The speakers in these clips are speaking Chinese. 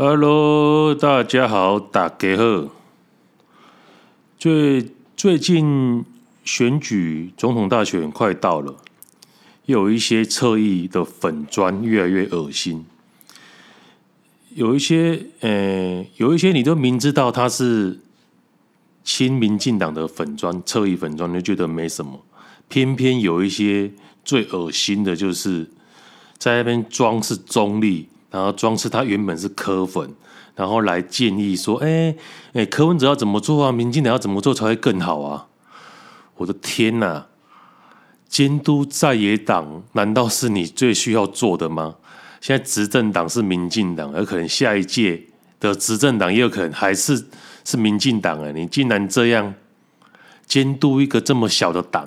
Hello，大家好，大家好。最最近选举总统大选快到了，有一些侧翼的粉专越来越恶心。有一些，呃，有一些你都明知道他是亲民进党的粉专，侧翼粉专，你就觉得没什么。偏偏有一些最恶心的，就是在那边装是中立。然后装饰他原本是柯粉，然后来建议说：“哎哎，柯文哲要怎么做啊？民进党要怎么做才会更好啊？”我的天哪！监督在野党难道是你最需要做的吗？现在执政党是民进党，而可能下一届的执政党也有可能还是是民进党啊！你竟然这样监督一个这么小的党，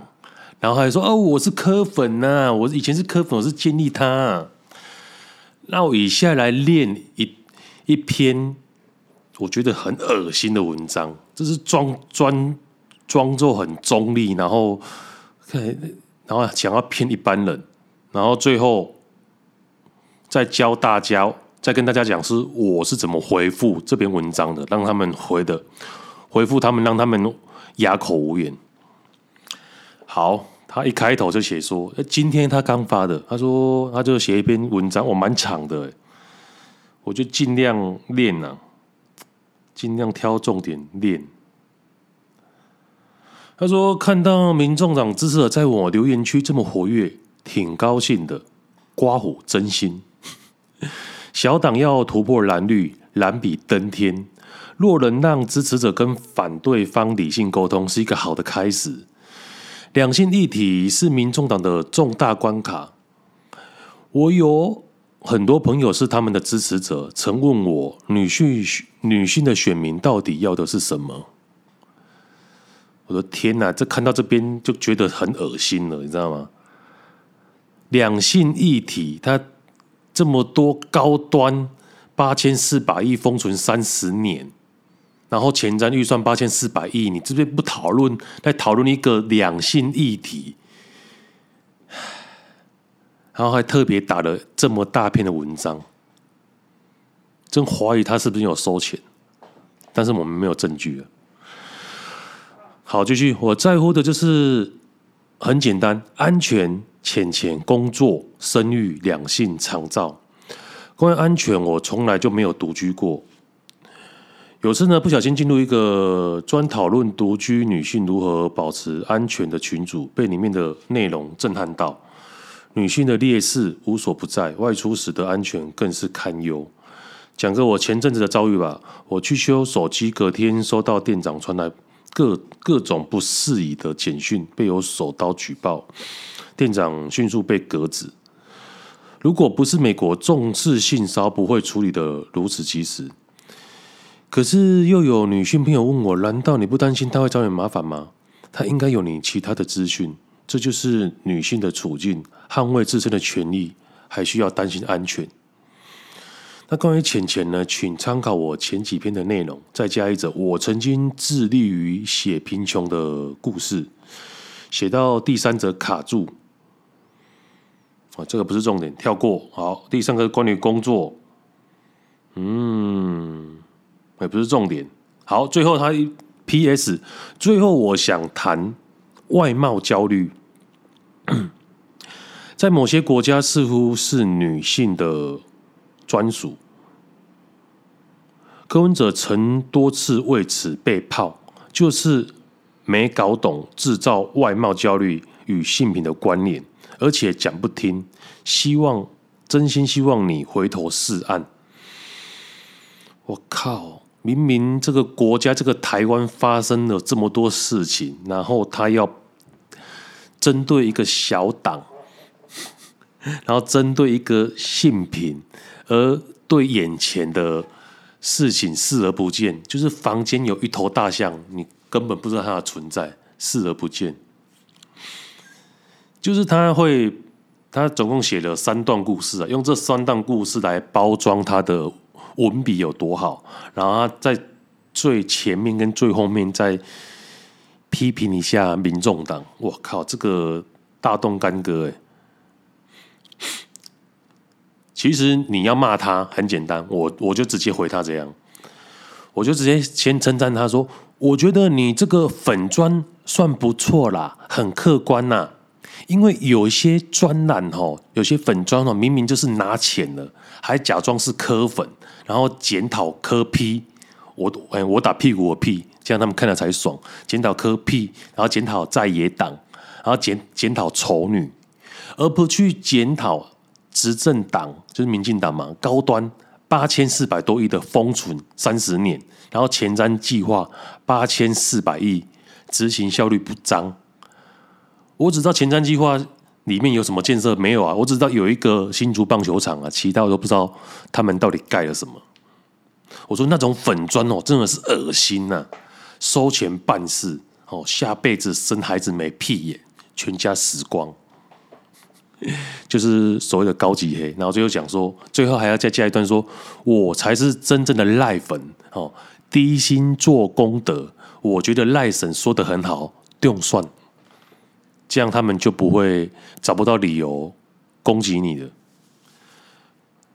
然后还说：“哦，我是柯粉呐、啊，我以前是柯粉，我是建议他、”那我以下来念一一篇我觉得很恶心的文章，这是装装装作很中立，然后然后想要骗一般人，然后最后再教大家，再跟大家讲是我是怎么回复这篇文章的，让他们回的回复他们，让他们哑口无言。好。他一开头就写说：“今天他刚发的，他说他就写一篇文章，我蛮长的，我就尽量练呐，尽量挑重点练。”他说：“看到民众党支持者在我留言区这么活跃，挺高兴的。刮胡真心，小党要突破蓝绿，蓝比登天。若能让支持者跟反对方理性沟通，是一个好的开始。”两性议题是民众党的重大关卡。我有很多朋友是他们的支持者，曾问我女性女性的选民到底要的是什么？我的天哪，这看到这边就觉得很恶心了，你知道吗？两性议题，它这么多高端，八千四百亿封存三十年。然后前瞻预算八千四百亿，你这边不讨论，来讨论一个两性议题，然后还特别打了这么大篇的文章，真怀疑他是不是有收钱，但是我们没有证据啊。好，继续，我在乎的就是很简单，安全、钱钱、工作、生育、两性、长照。关于安全，我从来就没有独居过。有次呢，不小心进入一个专讨论独居女性如何保持安全的群组，被里面的内容震撼到。女性的劣势无所不在，外出时的安全更是堪忧。讲个我前阵子的遭遇吧，我去修手机，隔天收到店长传来各各种不适宜的简讯，被我手刀举报，店长迅速被革职。如果不是美国重视性骚不会处理得如此及时。可是又有女性朋友问我：难道你不担心他会找你麻烦吗？他应该有你其他的资讯，这就是女性的处境，捍卫自身的权利，还需要担心安全。那关于钱钱呢？请参考我前几篇的内容，再加一则我曾经致力于写贫穷的故事，写到第三则卡住。啊，这个不是重点，跳过。好，第三个关于工作，嗯。也不是重点。好，最后他 P.S. 最后我想谈外貌焦虑，在某些国家似乎是女性的专属。柯文哲曾多次为此被泡，就是没搞懂制造外貌焦虑与性平的关联，而且讲不听。希望真心希望你回头是岸。我靠！明明这个国家，这个台湾发生了这么多事情，然后他要针对一个小党，然后针对一个性平，而对眼前的事情视而不见，就是房间有一头大象，你根本不知道它的存在，视而不见。就是他会，他总共写了三段故事啊，用这三段故事来包装他的。文笔有多好，然后在最前面跟最后面再批评一下民众党。我靠，这个大动干戈哎！其实你要骂他很简单，我我就直接回他这样，我就直接先称赞他说：“我觉得你这个粉砖算不错啦，很客观呐。因为有一些专栏哦，有些粉砖哦，明明就是拿钱了，还假装是磕粉，然后检讨柯 P。我哎，我打屁股我屁，这样他们看了才爽。检讨柯 P，然后检讨在野党，然后检检讨丑女，而不去检讨。”执政党就是民进党嘛，高端八千四百多亿的封存三十年，然后前瞻计划八千四百亿执行效率不彰。我只知道前瞻计划里面有什么建设没有啊？我只知道有一个新竹棒球场啊，其他我都不知道他们到底盖了什么。我说那种粉砖哦，真的是恶心呐、啊！收钱办事哦，下辈子生孩子没屁眼，全家死光。就是所谓的高级黑，然后最后讲说，最后还要再加一段说，我才是真正的赖粉哦，低薪做功德。我觉得赖神说得很好，不用算，这样他们就不会找不到理由攻击你的。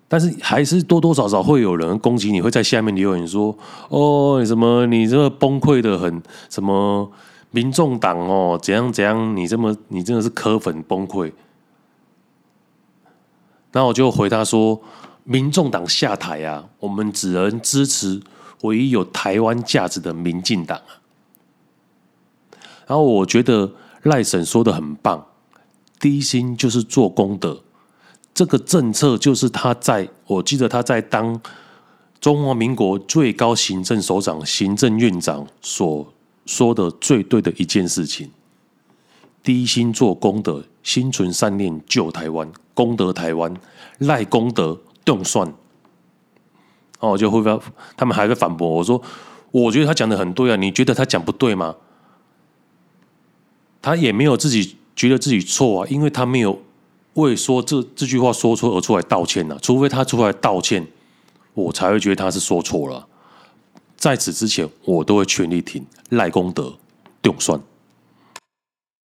但是还是多多少少会有人攻击你，会在下面留言说，哦，什么你这个崩溃的很，什么民众党哦，怎样怎样，你这么你真的是磕粉崩溃。那我就回答说：“民众党下台啊，我们只能支持唯一有台湾价值的民进党啊。”然后我觉得赖神说的很棒，低薪就是做功德，这个政策就是他在我记得他在当中华民国最高行政首长、行政院长所说的最对的一件事情。低薪做功德，心存善念救台湾，功德台湾，赖功德动算。哦，就会不他们还在反驳我说，我觉得他讲的很对啊，你觉得他讲不对吗？他也没有自己觉得自己错啊，因为他没有为说这这句话说错而出来道歉啊，除非他出来道歉，我才会觉得他是说错了。在此之前，我都会全力挺赖功德动算。